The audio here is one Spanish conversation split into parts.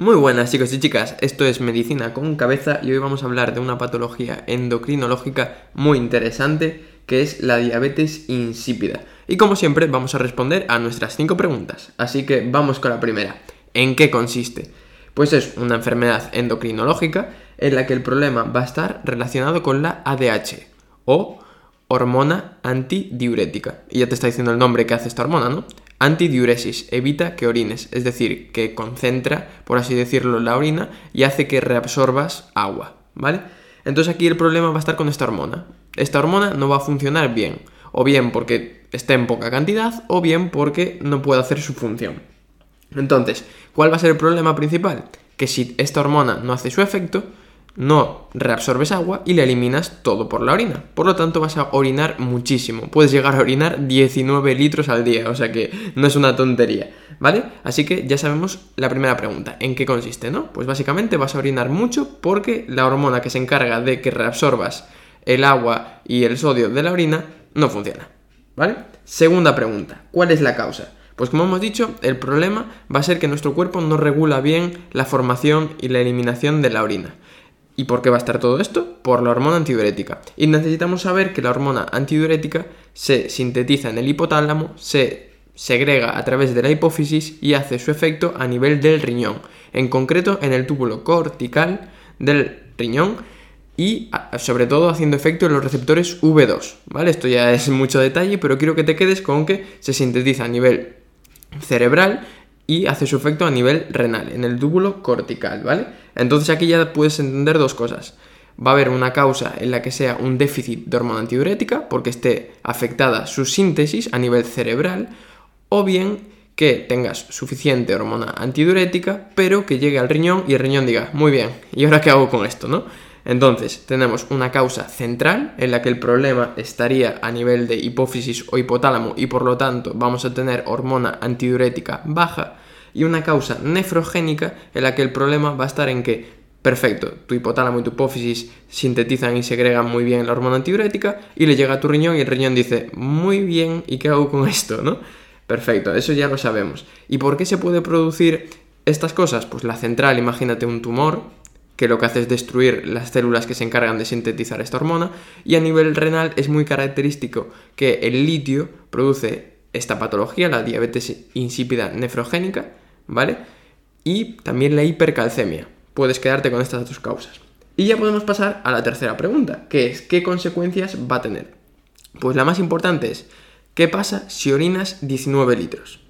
Muy buenas chicos y chicas, esto es Medicina con Cabeza y hoy vamos a hablar de una patología endocrinológica muy interesante que es la diabetes insípida. Y como siempre vamos a responder a nuestras 5 preguntas, así que vamos con la primera. ¿En qué consiste? Pues es una enfermedad endocrinológica en la que el problema va a estar relacionado con la ADH o hormona antidiurética. Y ya te está diciendo el nombre que hace esta hormona, ¿no? Antidiuresis, evita que orines, es decir, que concentra, por así decirlo, la orina y hace que reabsorbas agua, ¿vale? Entonces aquí el problema va a estar con esta hormona. Esta hormona no va a funcionar bien, o bien porque está en poca cantidad, o bien porque no puede hacer su función. Entonces, ¿cuál va a ser el problema principal? Que si esta hormona no hace su efecto, no reabsorbes agua y le eliminas todo por la orina. Por lo tanto, vas a orinar muchísimo. Puedes llegar a orinar 19 litros al día, o sea que no es una tontería, ¿vale? Así que ya sabemos la primera pregunta, ¿en qué consiste, no? Pues básicamente vas a orinar mucho porque la hormona que se encarga de que reabsorbas el agua y el sodio de la orina no funciona, ¿vale? Segunda pregunta, ¿cuál es la causa? Pues como hemos dicho, el problema va a ser que nuestro cuerpo no regula bien la formación y la eliminación de la orina. ¿Y por qué va a estar todo esto? Por la hormona antidiurética. Y necesitamos saber que la hormona antidiurética se sintetiza en el hipotálamo, se segrega a través de la hipófisis y hace su efecto a nivel del riñón, en concreto en el túbulo cortical del riñón y sobre todo haciendo efecto en los receptores V2, ¿vale? Esto ya es mucho detalle, pero quiero que te quedes con que se sintetiza a nivel cerebral y hace su efecto a nivel renal, en el túbulo cortical, ¿vale? Entonces aquí ya puedes entender dos cosas. Va a haber una causa en la que sea un déficit de hormona antidiurética, porque esté afectada su síntesis a nivel cerebral, o bien que tengas suficiente hormona antidiurética, pero que llegue al riñón y el riñón diga, muy bien, ¿y ahora qué hago con esto, no? Entonces, tenemos una causa central en la que el problema estaría a nivel de hipófisis o hipotálamo y por lo tanto vamos a tener hormona antidiurética baja y una causa nefrogénica en la que el problema va a estar en que, perfecto, tu hipotálamo y tu hipófisis sintetizan y segregan muy bien la hormona antidiurética y le llega a tu riñón y el riñón dice, muy bien, ¿y qué hago con esto? ¿no? Perfecto, eso ya lo sabemos. ¿Y por qué se puede producir estas cosas? Pues la central, imagínate un tumor, que lo que hace es destruir las células que se encargan de sintetizar esta hormona, y a nivel renal es muy característico que el litio produce esta patología, la diabetes insípida nefrogénica, ¿vale? Y también la hipercalcemia. Puedes quedarte con estas dos causas. Y ya podemos pasar a la tercera pregunta, que es ¿qué consecuencias va a tener? Pues la más importante es, ¿qué pasa si orinas 19 litros?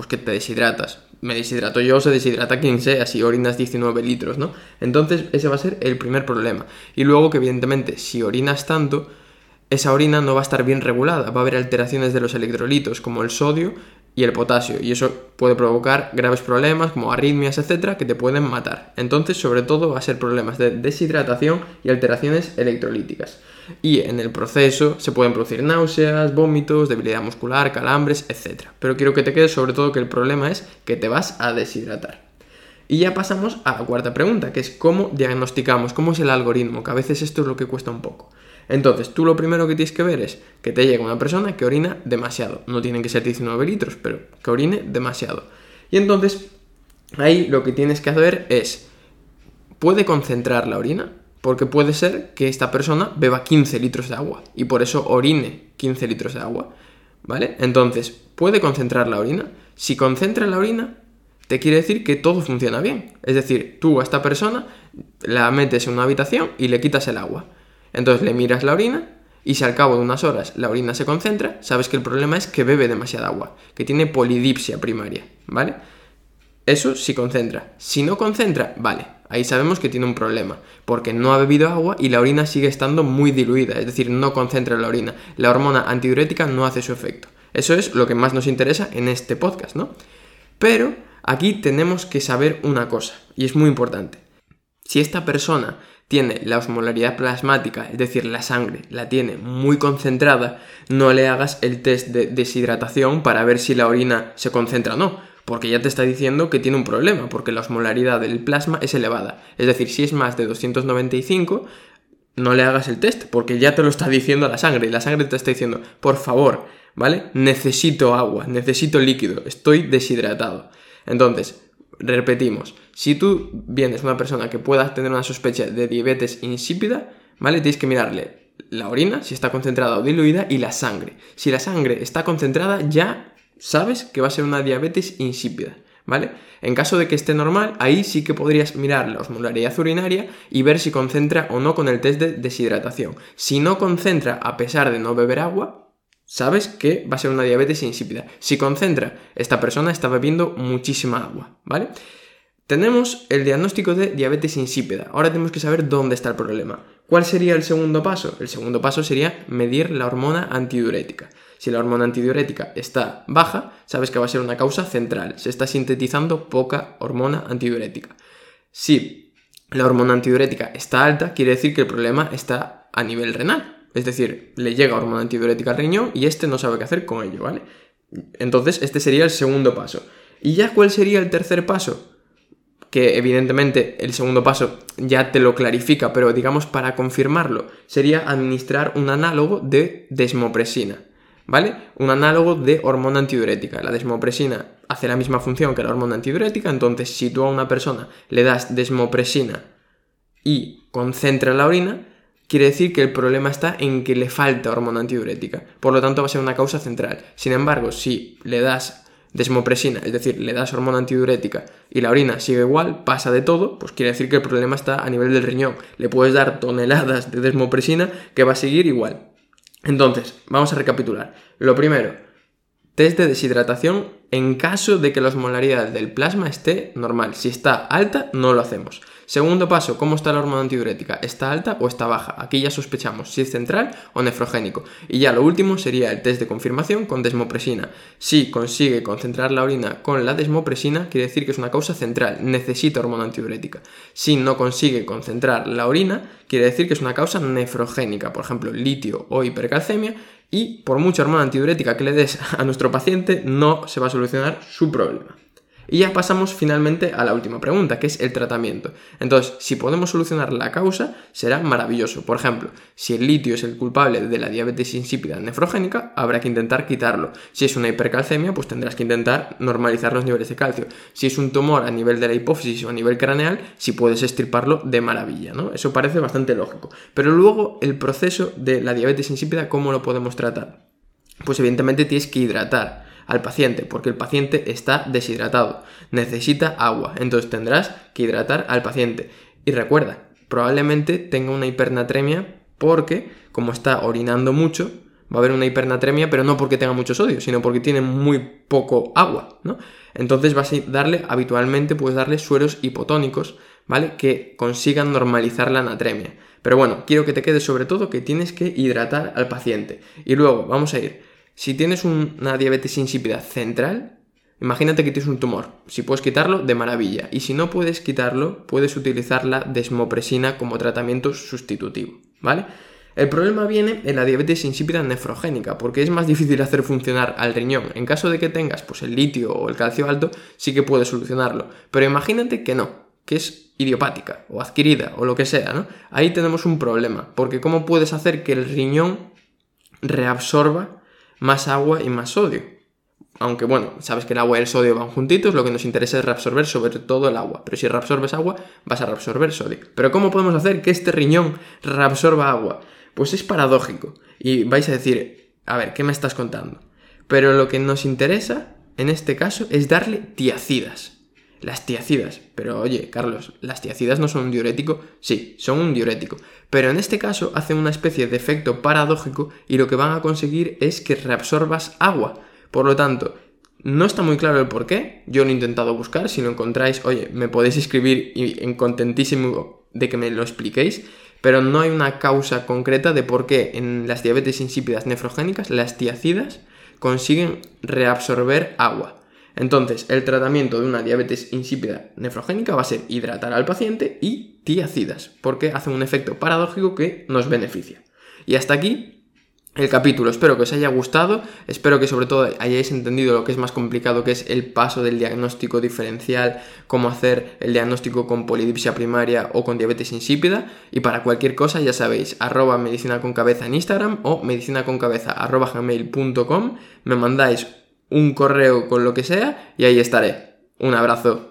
Pues que te deshidratas, me deshidrato yo, se deshidrata quien sea, si orinas 19 litros, ¿no? Entonces ese va a ser el primer problema. Y luego que evidentemente si orinas tanto, esa orina no va a estar bien regulada, va a haber alteraciones de los electrolitos como el sodio y el potasio, y eso puede provocar graves problemas como arritmias, etcétera, que te pueden matar. Entonces, sobre todo, va a ser problemas de deshidratación y alteraciones electrolíticas. Y en el proceso se pueden producir náuseas, vómitos, debilidad muscular, calambres, etcétera. Pero quiero que te quede sobre todo que el problema es que te vas a deshidratar. Y ya pasamos a la cuarta pregunta, que es cómo diagnosticamos, cómo es el algoritmo, que a veces esto es lo que cuesta un poco. Entonces, tú lo primero que tienes que ver es que te llega una persona que orina demasiado. No tienen que ser 19 litros, pero que orine demasiado. Y entonces, ahí lo que tienes que hacer es, ¿puede concentrar la orina? Porque puede ser que esta persona beba 15 litros de agua y por eso orine 15 litros de agua. ¿Vale? Entonces, ¿puede concentrar la orina? Si concentra la orina, te quiere decir que todo funciona bien. Es decir, tú a esta persona la metes en una habitación y le quitas el agua. Entonces le miras la orina y si al cabo de unas horas la orina se concentra, sabes que el problema es que bebe demasiada agua, que tiene polidipsia primaria, ¿vale? Eso sí concentra. Si no concentra, vale, ahí sabemos que tiene un problema, porque no ha bebido agua y la orina sigue estando muy diluida, es decir, no concentra la orina. La hormona antidiurética no hace su efecto. Eso es lo que más nos interesa en este podcast, ¿no? Pero aquí tenemos que saber una cosa, y es muy importante. Si esta persona tiene la osmolaridad plasmática, es decir, la sangre, la tiene muy concentrada, no le hagas el test de deshidratación para ver si la orina se concentra o no, porque ya te está diciendo que tiene un problema, porque la osmolaridad del plasma es elevada. Es decir, si es más de 295, no le hagas el test, porque ya te lo está diciendo la sangre, y la sangre te está diciendo, por favor, ¿vale? Necesito agua, necesito líquido, estoy deshidratado. Entonces, repetimos, si tú vienes una persona que pueda tener una sospecha de diabetes insípida, ¿vale? Tienes que mirarle la orina, si está concentrada o diluida, y la sangre. Si la sangre está concentrada, ya sabes que va a ser una diabetes insípida. ¿Vale? En caso de que esté normal, ahí sí que podrías mirar la osmolaridad urinaria y ver si concentra o no con el test de deshidratación. Si no concentra a pesar de no beber agua, sabes que va a ser una diabetes insípida. Si concentra, esta persona está bebiendo muchísima agua, ¿vale? Tenemos el diagnóstico de diabetes insípida. Ahora tenemos que saber dónde está el problema. ¿Cuál sería el segundo paso? El segundo paso sería medir la hormona antidiurética. Si la hormona antidiurética está baja, sabes que va a ser una causa central. Se está sintetizando poca hormona antidiurética. Si la hormona antidiurética está alta, quiere decir que el problema está a nivel renal. Es decir, le llega hormona antidiurética al riñón y este no sabe qué hacer con ello, ¿vale? Entonces, este sería el segundo paso. ¿Y ya cuál sería el tercer paso? que evidentemente el segundo paso ya te lo clarifica, pero digamos para confirmarlo, sería administrar un análogo de desmopresina, ¿vale? Un análogo de hormona antidiurética. La desmopresina hace la misma función que la hormona antidiurética, entonces si tú a una persona le das desmopresina y concentra la orina, quiere decir que el problema está en que le falta hormona antidiurética. Por lo tanto, va a ser una causa central. Sin embargo, si le das desmopresina, es decir, le das hormona antidiurética y la orina sigue igual, pasa de todo, pues quiere decir que el problema está a nivel del riñón. Le puedes dar toneladas de desmopresina que va a seguir igual. Entonces, vamos a recapitular. Lo primero, test de deshidratación en caso de que la osmolaridad del plasma esté normal. Si está alta, no lo hacemos. Segundo paso, ¿cómo está la hormona antidiurética? ¿Está alta o está baja? Aquí ya sospechamos si es central o nefrogénico. Y ya lo último sería el test de confirmación con desmopresina. Si consigue concentrar la orina con la desmopresina, quiere decir que es una causa central, necesita hormona antidiurética. Si no consigue concentrar la orina, quiere decir que es una causa nefrogénica, por ejemplo, litio o hipercalcemia, y por mucha hormona antidiurética que le des a nuestro paciente, no se va a solucionar su problema. Y ya pasamos finalmente a la última pregunta, que es el tratamiento. Entonces, si podemos solucionar la causa, será maravilloso. Por ejemplo, si el litio es el culpable de la diabetes insípida nefrogénica, habrá que intentar quitarlo. Si es una hipercalcemia, pues tendrás que intentar normalizar los niveles de calcio. Si es un tumor a nivel de la hipófisis o a nivel craneal, si puedes estirparlo de maravilla, ¿no? Eso parece bastante lógico. Pero luego, el proceso de la diabetes insípida, ¿cómo lo podemos tratar? Pues evidentemente tienes que hidratar al paciente, porque el paciente está deshidratado, necesita agua, entonces tendrás que hidratar al paciente. Y recuerda, probablemente tenga una hipernatremia porque, como está orinando mucho, va a haber una hipernatremia, pero no porque tenga mucho sodio, sino porque tiene muy poco agua, ¿no? Entonces vas a darle, habitualmente puedes darle sueros hipotónicos, ¿vale? Que consigan normalizar la natremia. Pero bueno, quiero que te quede sobre todo que tienes que hidratar al paciente. Y luego vamos a ir si tienes una diabetes insípida central, imagínate que tienes un tumor. Si puedes quitarlo, de maravilla. Y si no puedes quitarlo, puedes utilizar la desmopresina como tratamiento sustitutivo, ¿vale? El problema viene en la diabetes insípida nefrogénica, porque es más difícil hacer funcionar al riñón. En caso de que tengas pues, el litio o el calcio alto, sí que puedes solucionarlo. Pero imagínate que no, que es idiopática o adquirida o lo que sea, ¿no? Ahí tenemos un problema, porque ¿cómo puedes hacer que el riñón reabsorba más agua y más sodio. Aunque bueno, sabes que el agua y el sodio van juntitos, lo que nos interesa es reabsorber sobre todo el agua. Pero si reabsorbes agua, vas a reabsorber sodio. Pero ¿cómo podemos hacer que este riñón reabsorba agua? Pues es paradójico. Y vais a decir, a ver, ¿qué me estás contando? Pero lo que nos interesa en este caso es darle tiacidas. Las tiacidas. Pero oye, Carlos, ¿las tiacidas no son un diurético? Sí, son un diurético. Pero en este caso hacen una especie de efecto paradójico y lo que van a conseguir es que reabsorbas agua. Por lo tanto, no está muy claro el por qué. Yo lo he intentado buscar. Si lo encontráis, oye, me podéis escribir y en contentísimo de que me lo expliquéis. Pero no hay una causa concreta de por qué en las diabetes insípidas nefrogénicas las tiacidas consiguen reabsorber agua. Entonces, el tratamiento de una diabetes insípida nefrogénica va a ser hidratar al paciente y tiacidas, porque hacen un efecto paradójico que nos beneficia. Y hasta aquí el capítulo. Espero que os haya gustado, espero que sobre todo hayáis entendido lo que es más complicado, que es el paso del diagnóstico diferencial, cómo hacer el diagnóstico con polidipsia primaria o con diabetes insípida. Y para cualquier cosa, ya sabéis, arroba medicina con cabeza en Instagram o medicina. Me mandáis un correo con lo que sea y ahí estaré. Un abrazo.